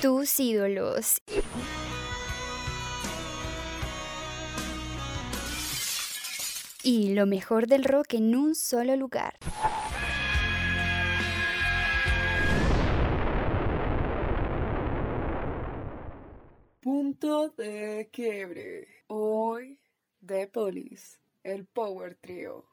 tus ídolos. Y lo mejor del rock en un solo lugar. Punto de quiebre. Hoy, The Police, el Power Trio.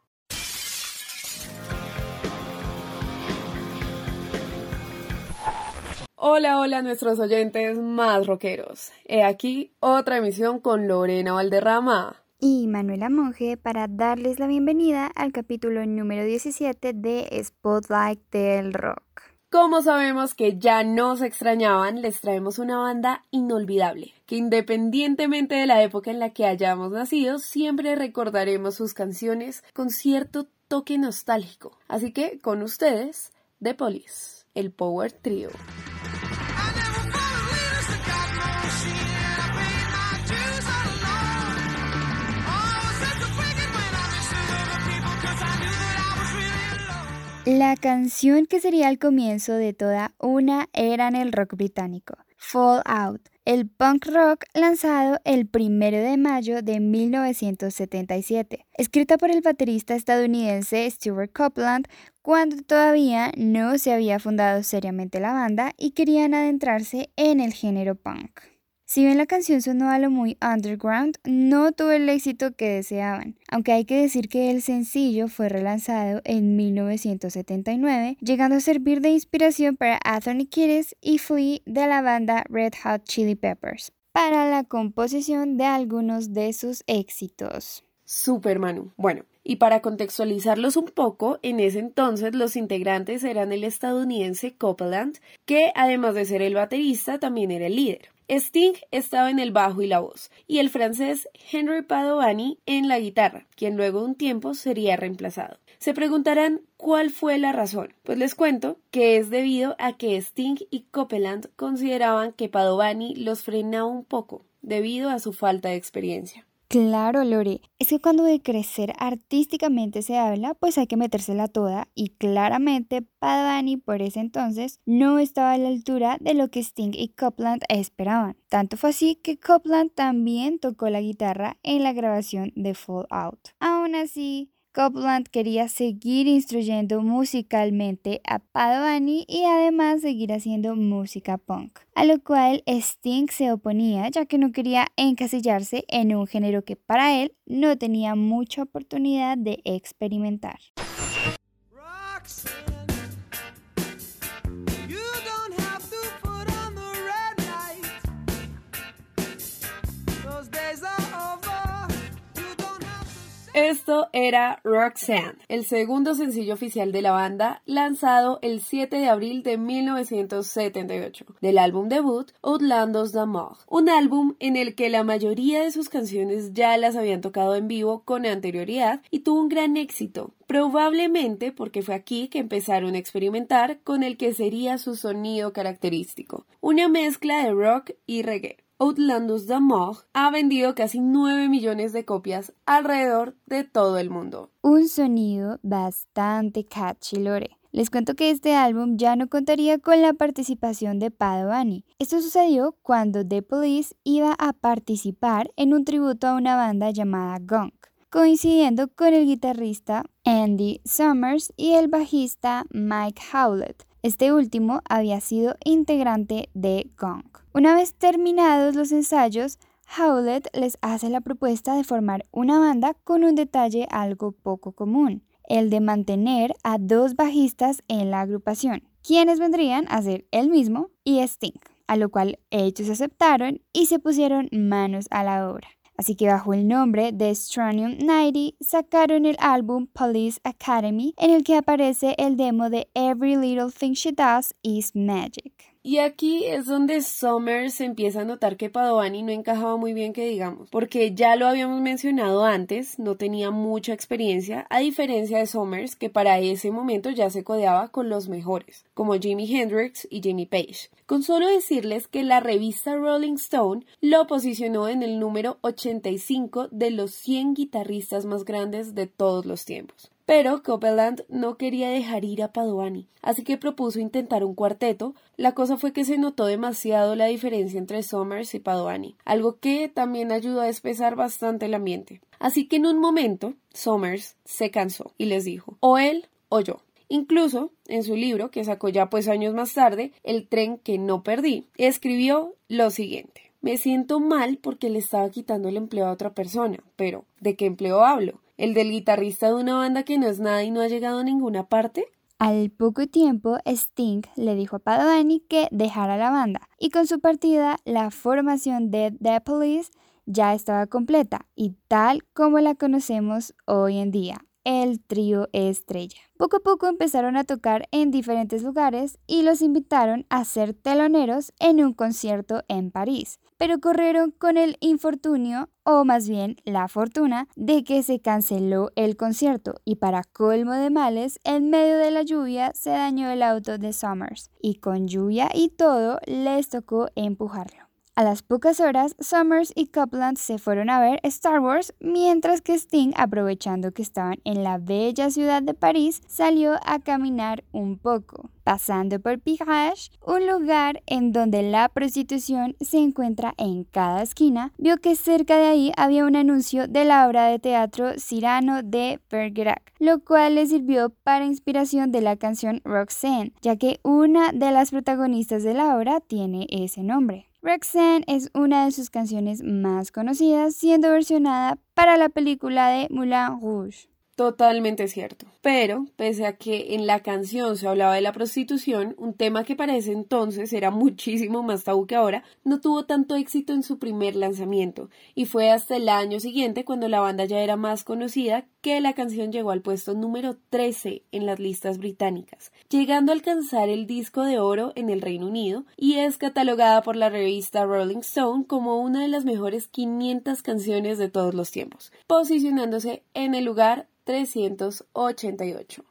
Hola, hola nuestros oyentes más rockeros. He aquí otra emisión con Lorena Valderrama y Manuela Monge para darles la bienvenida al capítulo número 17 de Spotlight del Rock. Como sabemos que ya nos extrañaban, les traemos una banda inolvidable, que independientemente de la época en la que hayamos nacido, siempre recordaremos sus canciones con cierto toque nostálgico. Así que con ustedes, The Police, el Power Trio. La canción que sería el comienzo de toda una era en el rock británico, Fall Out, el punk rock lanzado el 1 de mayo de 1977, escrita por el baterista estadounidense Stuart Copeland cuando todavía no se había fundado seriamente la banda y querían adentrarse en el género punk. Si bien la canción sonó a lo muy underground, no tuvo el éxito que deseaban, aunque hay que decir que el sencillo fue relanzado en 1979, llegando a servir de inspiración para Anthony Kiedis y Flea de la banda Red Hot Chili Peppers, para la composición de algunos de sus éxitos. Super Manu. Bueno, y para contextualizarlos un poco, en ese entonces los integrantes eran el estadounidense Copeland, que además de ser el baterista también era el líder. Sting estaba en el bajo y la voz, y el francés Henry Padovani en la guitarra, quien luego de un tiempo sería reemplazado. Se preguntarán cuál fue la razón. Pues les cuento que es debido a que Sting y Copeland consideraban que Padovani los frenaba un poco, debido a su falta de experiencia. Claro, Lore, es que cuando de crecer artísticamente se habla, pues hay que metérsela toda y claramente Padani por ese entonces no estaba a la altura de lo que Sting y Copland esperaban. Tanto fue así que Copland también tocó la guitarra en la grabación de Fallout. Aún así, Copland quería seguir instruyendo musicalmente a Padovani y además seguir haciendo música punk, a lo cual Sting se oponía ya que no quería encasillarse en un género que para él no tenía mucha oportunidad de experimentar. Esto era Roxanne, el segundo sencillo oficial de la banda, lanzado el 7 de abril de 1978, del álbum debut Outlandos d'Amour, un álbum en el que la mayoría de sus canciones ya las habían tocado en vivo con anterioridad y tuvo un gran éxito, probablemente porque fue aquí que empezaron a experimentar con el que sería su sonido característico, una mezcla de rock y reggae. Outlandos d'Amour ha vendido casi 9 millones de copias alrededor de todo el mundo. Un sonido bastante catchy, Lore. Les cuento que este álbum ya no contaría con la participación de Padovani. Esto sucedió cuando The Police iba a participar en un tributo a una banda llamada Gunk, coincidiendo con el guitarrista Andy Summers y el bajista Mike Howlett. Este último había sido integrante de Gong. Una vez terminados los ensayos, Howlett les hace la propuesta de formar una banda con un detalle algo poco común, el de mantener a dos bajistas en la agrupación, quienes vendrían a ser él mismo y Sting, a lo cual ellos aceptaron y se pusieron manos a la obra. Así que bajo el nombre de Stronium 90 sacaron el álbum Police Academy en el que aparece el demo de Every Little Thing She Does Is Magic. Y aquí es donde Summers empieza a notar que Padovani no encajaba muy bien que digamos, porque ya lo habíamos mencionado antes, no tenía mucha experiencia, a diferencia de Summers, que para ese momento ya se codeaba con los mejores, como Jimi Hendrix y Jimmy Page. Con solo decirles que la revista Rolling Stone lo posicionó en el número 85 de los 100 guitarristas más grandes de todos los tiempos. Pero Copeland no quería dejar ir a Padovani, así que propuso intentar un cuarteto. La cosa fue que se notó demasiado la diferencia entre Summers y Padovani, algo que también ayudó a despesar bastante el ambiente. Así que en un momento, Summers se cansó y les dijo, o él o yo. Incluso, en su libro, que sacó ya pues años más tarde, El tren que no perdí, escribió lo siguiente. Me siento mal porque le estaba quitando el empleo a otra persona, pero ¿de qué empleo hablo? ¿El del guitarrista de una banda que no es nada y no ha llegado a ninguna parte? Al poco tiempo, Sting le dijo a Padovani que dejara la banda, y con su partida, la formación de The Police ya estaba completa y tal como la conocemos hoy en día el trío estrella. Poco a poco empezaron a tocar en diferentes lugares y los invitaron a ser teloneros en un concierto en París, pero corrieron con el infortunio, o más bien la fortuna, de que se canceló el concierto y para colmo de males, en medio de la lluvia se dañó el auto de Summers y con lluvia y todo les tocó empujarlo. A las pocas horas, Summers y Copland se fueron a ver Star Wars, mientras que Sting, aprovechando que estaban en la bella ciudad de París, salió a caminar un poco. Pasando por Pigalle, un lugar en donde la prostitución se encuentra en cada esquina, vio que cerca de ahí había un anuncio de la obra de teatro Cyrano de Bergerac, lo cual le sirvió para inspiración de la canción Roxanne, ya que una de las protagonistas de la obra tiene ese nombre. Roxanne es una de sus canciones más conocidas, siendo versionada para la película de Moulin Rouge. Totalmente cierto. Pero, pese a que en la canción se hablaba de la prostitución, un tema que para ese entonces era muchísimo más tabú que ahora, no tuvo tanto éxito en su primer lanzamiento, y fue hasta el año siguiente, cuando la banda ya era más conocida, que la canción llegó al puesto número 13 en las listas británicas, llegando a alcanzar el disco de oro en el Reino Unido, y es catalogada por la revista Rolling Stone como una de las mejores 500 canciones de todos los tiempos, posicionándose en el lugar 388.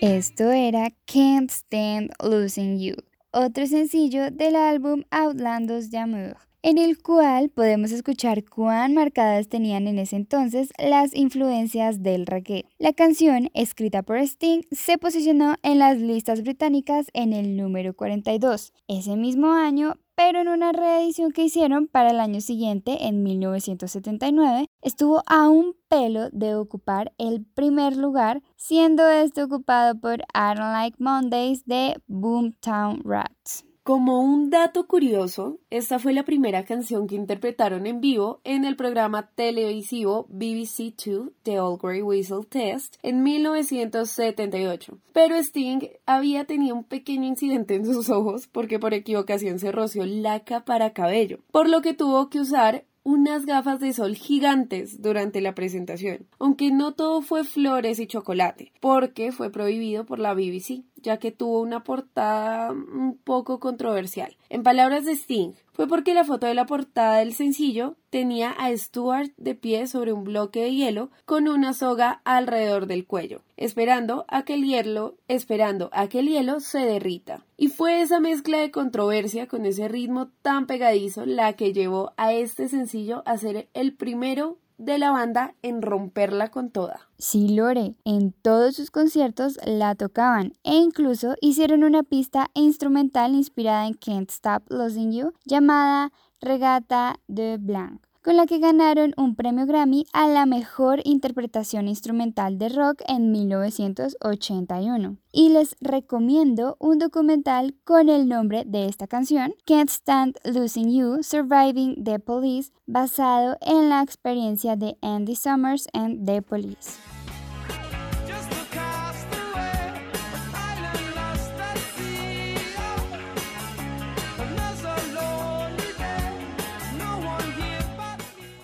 Esto era Can't Stand Losing You, otro sencillo del álbum Outlandos d'Amour en el cual podemos escuchar cuán marcadas tenían en ese entonces las influencias del reggae. La canción, escrita por Sting, se posicionó en las listas británicas en el número 42. Ese mismo año, pero en una reedición que hicieron para el año siguiente, en 1979, estuvo a un pelo de ocupar el primer lugar, siendo este ocupado por I Don't Like Mondays de Boomtown Rats. Como un dato curioso, esta fue la primera canción que interpretaron en vivo en el programa televisivo BBC 2 The Old Grey Whistle Test en 1978. Pero Sting había tenido un pequeño incidente en sus ojos porque por equivocación se roció laca para cabello, por lo que tuvo que usar unas gafas de sol gigantes durante la presentación, aunque no todo fue flores y chocolate, porque fue prohibido por la BBC ya que tuvo una portada un poco controversial. En palabras de Sting, fue porque la foto de la portada del sencillo tenía a Stuart de pie sobre un bloque de hielo con una soga alrededor del cuello, esperando a que el hielo, esperando a que el hielo se derrita. Y fue esa mezcla de controversia con ese ritmo tan pegadizo la que llevó a este sencillo a ser el primero de la banda en romperla con toda. Sí, Lore, en todos sus conciertos la tocaban e incluso hicieron una pista instrumental inspirada en Can't Stop Losing You llamada Regata de Blanc con la que ganaron un premio Grammy a la mejor interpretación instrumental de rock en 1981. Y les recomiendo un documental con el nombre de esta canción, Can't Stand Losing You, Surviving the Police, basado en la experiencia de Andy Summers en The Police.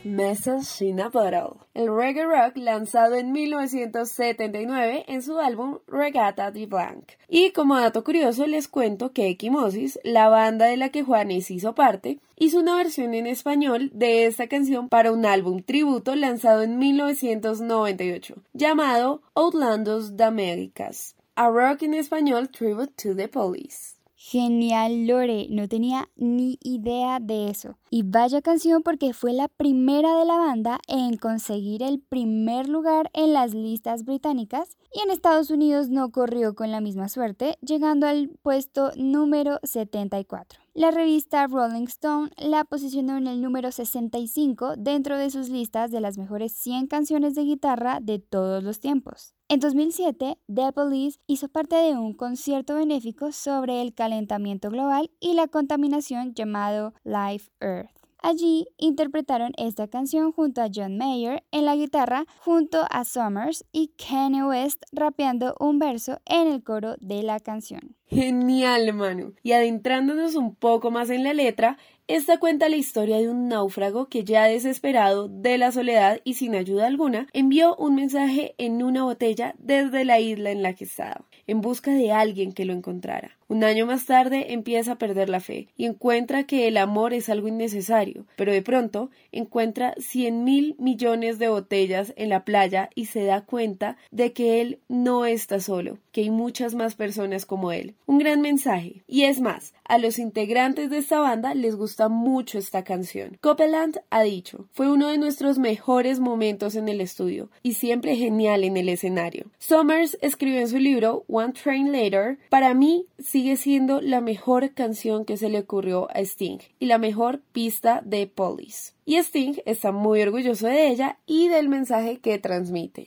Message Bottle, el reggae rock lanzado en 1979 en su álbum Regatta de Blanc. Y como dato curioso les cuento que Equimosis, la banda de la que Juanes hizo parte, hizo una versión en español de esta canción para un álbum tributo lanzado en 1998 llamado Outlandos de Américas A Rock en español Tribute to the Police. Genial, Lore, no tenía ni idea de eso. Y vaya canción porque fue la primera de la banda en conseguir el primer lugar en las listas británicas y en Estados Unidos no corrió con la misma suerte, llegando al puesto número 74. La revista Rolling Stone la posicionó en el número 65 dentro de sus listas de las mejores 100 canciones de guitarra de todos los tiempos. En 2007, The Police hizo parte de un concierto benéfico sobre el calentamiento global y la contaminación llamado Life Earth. Allí interpretaron esta canción junto a John Mayer en la guitarra, junto a Summers y Kanye West rapeando un verso en el coro de la canción. Genial, Manu. Y adentrándonos un poco más en la letra, esta cuenta la historia de un náufrago que ya desesperado de la soledad y sin ayuda alguna, envió un mensaje en una botella desde la isla en la que estaba, en busca de alguien que lo encontrara. Un año más tarde empieza a perder la fe y encuentra que el amor es algo innecesario, pero de pronto encuentra cien mil millones de botellas en la playa y se da cuenta de que él no está solo, que hay muchas más personas como él. Un gran mensaje. Y es más, a los integrantes de esta banda les gusta mucho esta canción. Copeland ha dicho, fue uno de nuestros mejores momentos en el estudio y siempre genial en el escenario. Summers escribió en su libro One Train Later, para mí sigue siendo la mejor canción que se le ocurrió a Sting y la mejor pista de Police. Y Sting está muy orgulloso de ella y del mensaje que transmite.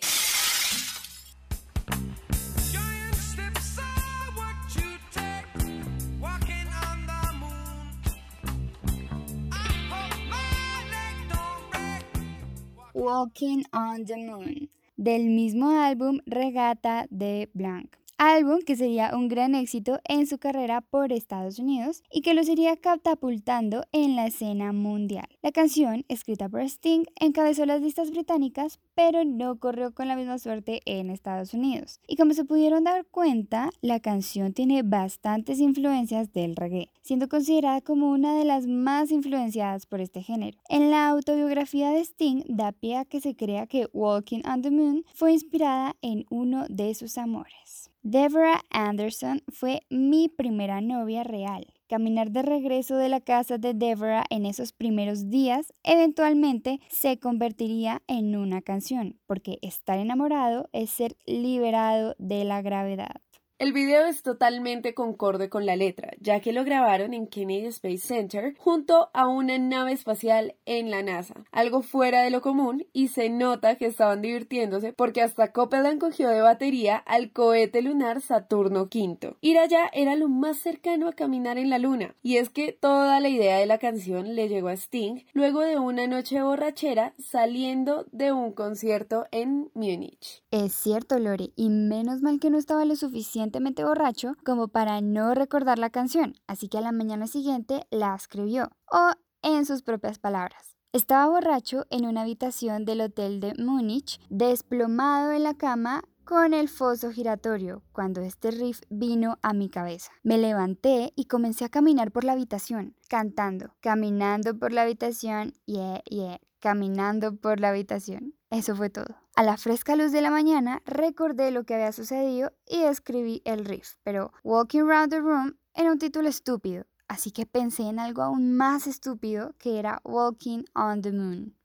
Walking on the Moon, del mismo álbum Regata de Blanc álbum que sería un gran éxito en su carrera por Estados Unidos y que lo sería catapultando en la escena mundial. La canción, escrita por Sting, encabezó las listas británicas, pero no corrió con la misma suerte en Estados Unidos. Y como se pudieron dar cuenta, la canción tiene bastantes influencias del reggae, siendo considerada como una de las más influenciadas por este género. En la autobiografía de Sting da pie a que se crea que Walking on the Moon fue inspirada en uno de sus amores. Deborah Anderson fue mi primera novia real. Caminar de regreso de la casa de Deborah en esos primeros días eventualmente se convertiría en una canción, porque estar enamorado es ser liberado de la gravedad. El video es totalmente concorde con la letra, ya que lo grabaron en Kennedy Space Center junto a una nave espacial en la NASA, algo fuera de lo común y se nota que estaban divirtiéndose porque hasta Copeland cogió de batería al cohete lunar Saturno V. Ir allá era lo más cercano a caminar en la luna, y es que toda la idea de la canción le llegó a Sting luego de una noche borrachera saliendo de un concierto en Múnich. Es cierto, Lore, y menos mal que no estaba lo suficiente borracho como para no recordar la canción, así que a la mañana siguiente la escribió, o en sus propias palabras. Estaba borracho en una habitación del hotel de Múnich, desplomado en la cama con el foso giratorio, cuando este riff vino a mi cabeza. Me levanté y comencé a caminar por la habitación, cantando, caminando por la habitación, yeah, yeah, caminando por la habitación. Eso fue todo. A la fresca luz de la mañana recordé lo que había sucedido y escribí el riff, pero Walking Around the Room era un título estúpido, así que pensé en algo aún más estúpido que era Walking on the Moon.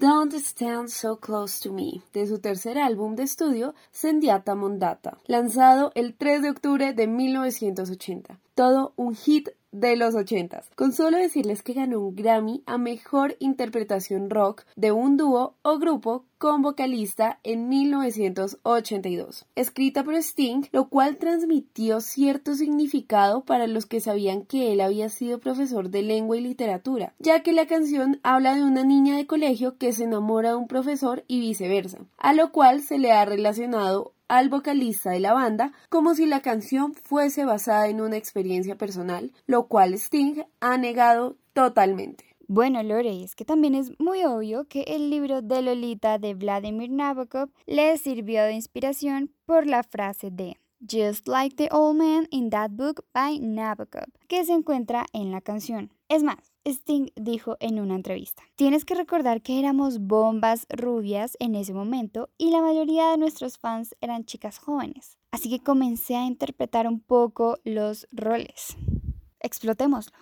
Don't Stand So Close to Me, de su tercer álbum de estudio, Sendiata Mondata, lanzado el 3 de octubre de 1980. Todo un hit de los ochentas, con solo decirles que ganó un Grammy a Mejor Interpretación Rock de un dúo o grupo con vocalista en 1982, escrita por Sting, lo cual transmitió cierto significado para los que sabían que él había sido profesor de lengua y literatura, ya que la canción habla de una niña de colegio que se enamora de un profesor y viceversa, a lo cual se le ha relacionado al vocalista de la banda como si la canción fuese basada en una experiencia personal, lo cual Sting ha negado totalmente. Bueno, Lore, es que también es muy obvio que el libro de Lolita de Vladimir Nabokov le sirvió de inspiración por la frase de Just Like the Old Man in That Book by Nabokov, que se encuentra en la canción. Es más, Sting dijo en una entrevista, tienes que recordar que éramos bombas rubias en ese momento y la mayoría de nuestros fans eran chicas jóvenes, así que comencé a interpretar un poco los roles. Explotémoslo.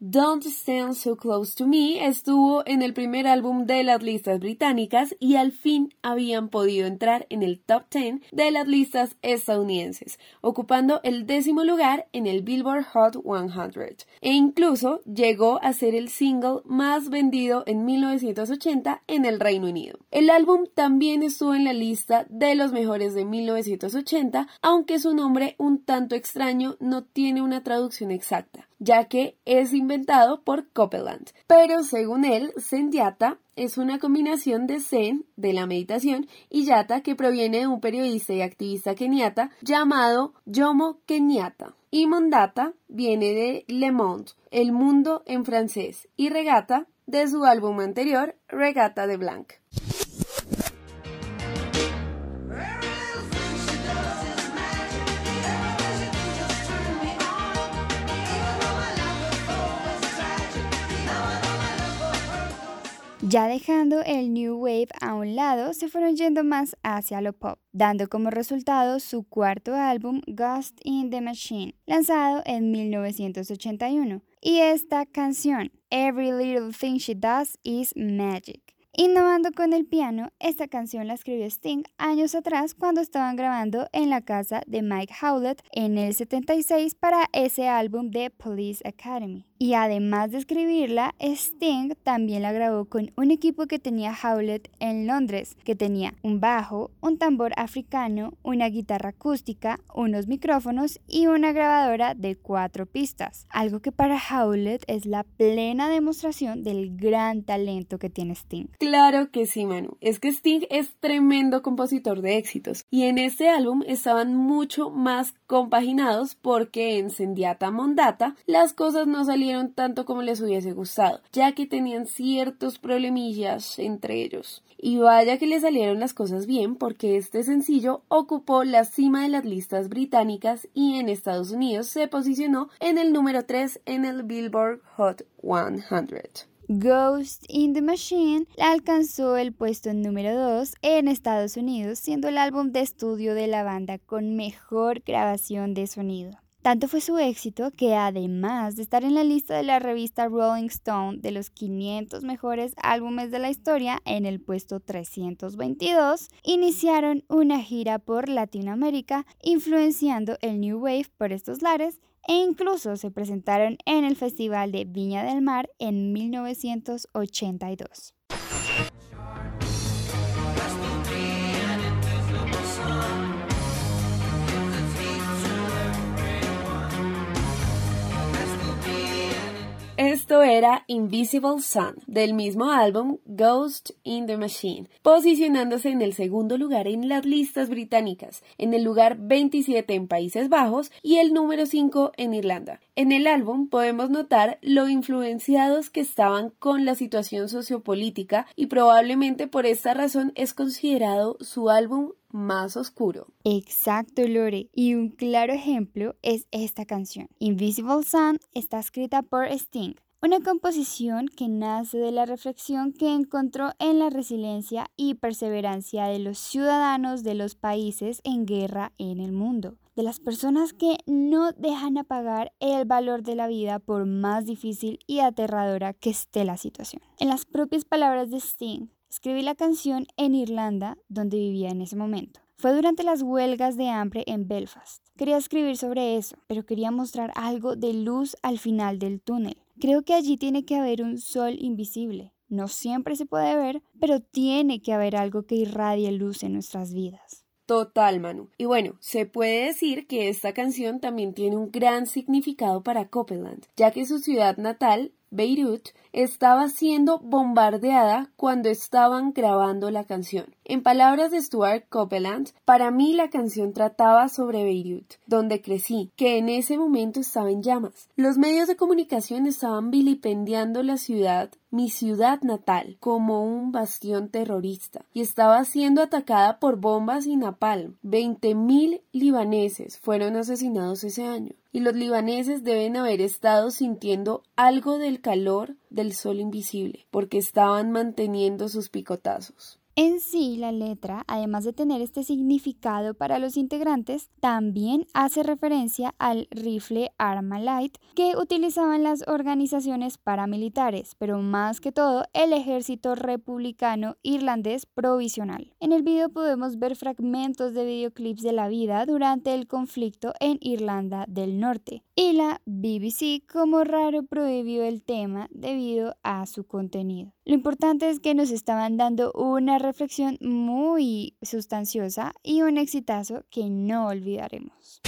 Don't Stand So Close to Me estuvo en el primer álbum de las listas británicas y al fin habían podido entrar en el top 10 de las listas estadounidenses, ocupando el décimo lugar en el Billboard Hot 100 e incluso llegó a ser el single más vendido en 1980 en el Reino Unido. El álbum también estuvo en la lista de los mejores de 1980, aunque su nombre un tanto extraño no tiene una traducción exacta ya que es inventado por Copeland. Pero según él, Zen-Yata es una combinación de Zen, de la meditación, y Yata, que proviene de un periodista y activista keniata llamado Jomo Kenyatta. Y Mondata viene de Le Monde, el mundo en francés, y Regata de su álbum anterior, Regata de Blanc. Ya dejando el New Wave a un lado, se fueron yendo más hacia lo pop, dando como resultado su cuarto álbum Ghost in the Machine, lanzado en 1981. Y esta canción, Every Little Thing She Does Is Magic. Innovando con el piano, esta canción la escribió Sting años atrás cuando estaban grabando en la casa de Mike Howlett en el 76 para ese álbum de Police Academy. Y además de escribirla, Sting también la grabó con un equipo que tenía Howlett en Londres, que tenía un bajo, un tambor africano, una guitarra acústica, unos micrófonos y una grabadora de cuatro pistas. Algo que para Howlett es la plena demostración del gran talento que tiene Sting. Claro que sí, Manu. Es que Sting es tremendo compositor de éxitos. Y en este álbum estaban mucho más compaginados porque en Sendiata Mondata las cosas no salían tanto como les hubiese gustado, ya que tenían ciertos problemillas entre ellos. Y vaya que le salieron las cosas bien porque este sencillo ocupó la cima de las listas británicas y en Estados Unidos se posicionó en el número 3 en el Billboard Hot 100. Ghost in the Machine alcanzó el puesto número 2 en Estados Unidos, siendo el álbum de estudio de la banda con mejor grabación de sonido. Tanto fue su éxito que además de estar en la lista de la revista Rolling Stone de los 500 mejores álbumes de la historia en el puesto 322, iniciaron una gira por Latinoamérica influenciando el New Wave por estos lares e incluso se presentaron en el Festival de Viña del Mar en 1982. Esto era Invisible Sun, del mismo álbum Ghost in the Machine, posicionándose en el segundo lugar en las listas británicas, en el lugar 27 en Países Bajos y el número 5 en Irlanda. En el álbum podemos notar lo influenciados que estaban con la situación sociopolítica y probablemente por esta razón es considerado su álbum más oscuro. Exacto, Lore. Y un claro ejemplo es esta canción. Invisible Sun está escrita por Sting, una composición que nace de la reflexión que encontró en la resiliencia y perseverancia de los ciudadanos de los países en guerra en el mundo, de las personas que no dejan apagar el valor de la vida por más difícil y aterradora que esté la situación. En las propias palabras de Sting, Escribí la canción en Irlanda, donde vivía en ese momento. Fue durante las huelgas de hambre en Belfast. Quería escribir sobre eso, pero quería mostrar algo de luz al final del túnel. Creo que allí tiene que haber un sol invisible. No siempre se puede ver, pero tiene que haber algo que irradie luz en nuestras vidas. Total, Manu. Y bueno, se puede decir que esta canción también tiene un gran significado para Copeland, ya que su ciudad natal Beirut, estaba siendo bombardeada cuando estaban grabando la canción. En palabras de Stuart Copeland, para mí la canción trataba sobre Beirut, donde crecí, que en ese momento estaba en llamas. Los medios de comunicación estaban vilipendiando la ciudad, mi ciudad natal, como un bastión terrorista, y estaba siendo atacada por bombas y napalm. Veinte mil libaneses fueron asesinados ese año y los libaneses deben haber estado sintiendo algo del calor del sol invisible, porque estaban manteniendo sus picotazos. En sí, la letra, además de tener este significado para los integrantes, también hace referencia al rifle Arma Light que utilizaban las organizaciones paramilitares, pero más que todo el ejército republicano irlandés provisional. En el video podemos ver fragmentos de videoclips de la vida durante el conflicto en Irlanda del Norte, y la BBC como raro prohibió el tema debido a su contenido. Lo importante es que nos estaban dando una reflexión muy sustanciosa y un exitazo que no olvidaremos.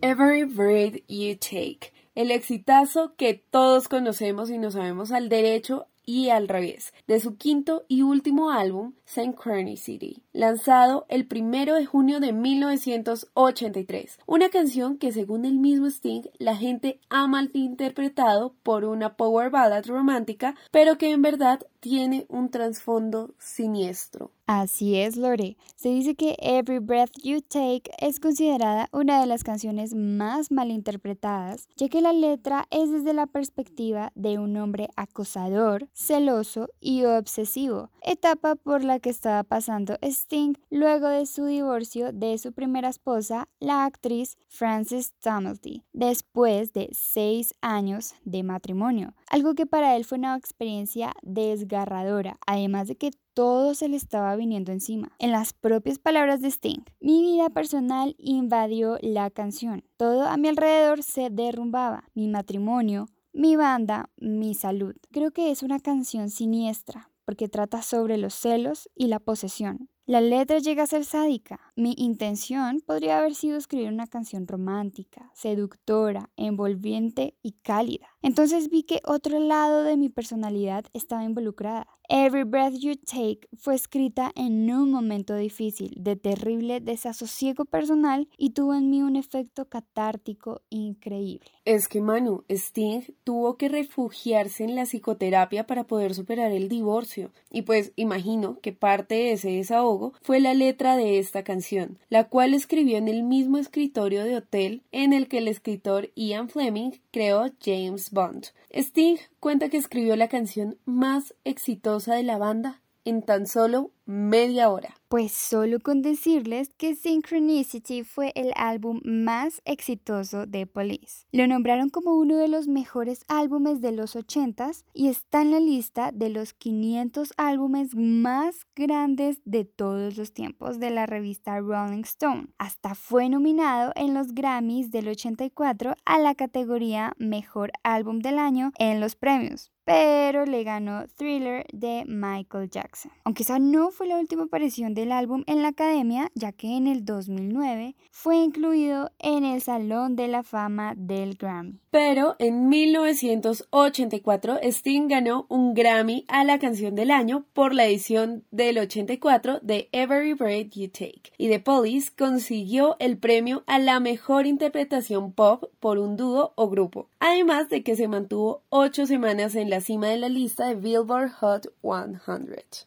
Every breath you take. El exitazo que todos conocemos y no sabemos al derecho y al revés, de su quinto y último álbum, Synchronicity, lanzado el primero de junio de 1983. Una canción que, según el mismo Sting, la gente ha malinterpretado por una power ballad romántica, pero que en verdad tiene un trasfondo siniestro. Así es, Lore. Se dice que Every Breath You Take es considerada una de las canciones más malinterpretadas, ya que la letra es desde la perspectiva de un hombre acosador, celoso y obsesivo, etapa por la que estaba pasando Sting luego de su divorcio de su primera esposa, la actriz Frances Tumulty, después de seis años de matrimonio, algo que para él fue una experiencia desgarradora, además de que todo se le estaba viniendo encima. En las propias palabras de Sting, mi vida personal invadió la canción. Todo a mi alrededor se derrumbaba. Mi matrimonio, mi banda, mi salud. Creo que es una canción siniestra porque trata sobre los celos y la posesión. La letra llega a ser sádica. Mi intención podría haber sido escribir una canción romántica, seductora, envolviente y cálida. Entonces vi que otro lado de mi personalidad estaba involucrada. Every Breath You Take fue escrita en un momento difícil, de terrible desasosiego personal y tuvo en mí un efecto catártico increíble. Es que Manu, Sting tuvo que refugiarse en la psicoterapia para poder superar el divorcio. Y pues imagino que parte de ese desahogo fue la letra de esta canción, la cual escribió en el mismo escritorio de hotel en el que el escritor Ian Fleming creó James Bond. Sting cuenta que escribió la canción más exitosa de la banda en tan solo media hora. Pues solo con decirles que Synchronicity fue el álbum más exitoso de Police. Lo nombraron como uno de los mejores álbumes de los 80s y está en la lista de los 500 álbumes más grandes de todos los tiempos de la revista Rolling Stone. Hasta fue nominado en los Grammys del 84 a la categoría Mejor Álbum del Año en los premios pero le ganó Thriller de Michael Jackson. Aunque esa no fue la última aparición del álbum en la academia, ya que en el 2009 fue incluido en el Salón de la Fama del Grammy. Pero en 1984 Sting ganó un Grammy a la canción del año por la edición del 84 de Every Breath You Take y The Police consiguió el premio a la mejor interpretación pop por un dúo o grupo, además de que se mantuvo ocho semanas en la cima de la lista de Billboard Hot 100.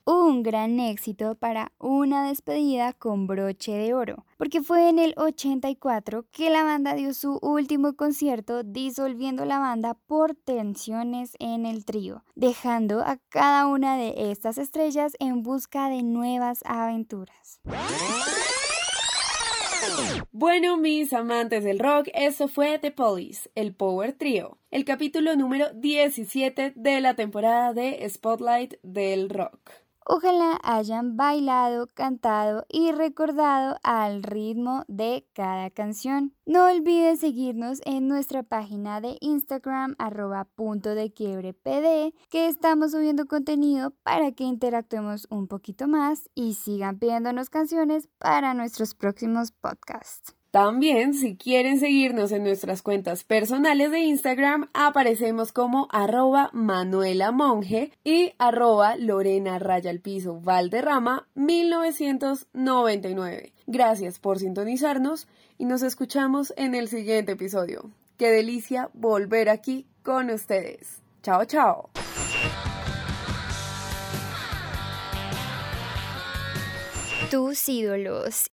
Un gran éxito para una despedida con broche de oro, porque fue en el 84 que la banda dio su último concierto disolviendo la banda por tensiones en el trío, dejando a cada una de estas estrellas en busca de nuevas aventuras. Bueno, mis amantes del rock, eso fue The Police, el Power Trio, el capítulo número 17 de la temporada de Spotlight del Rock. Ojalá hayan bailado, cantado y recordado al ritmo de cada canción. No olvides seguirnos en nuestra página de Instagram arroba punto de quiebre pd que estamos subiendo contenido para que interactuemos un poquito más y sigan pidiéndonos canciones para nuestros próximos podcasts. También, si quieren seguirnos en nuestras cuentas personales de Instagram, aparecemos como arroba Manuela Monge y arroba Lorena Raya al Piso Valderrama 1999. Gracias por sintonizarnos y nos escuchamos en el siguiente episodio. Qué delicia volver aquí con ustedes. Chao, chao. Tus ídolos.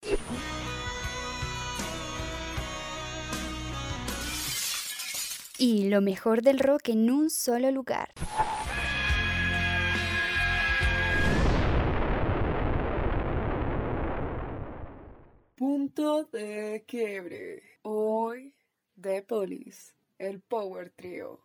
Y lo mejor del rock en un solo lugar. Punto de quiebre. Hoy, The Police, el Power Trio.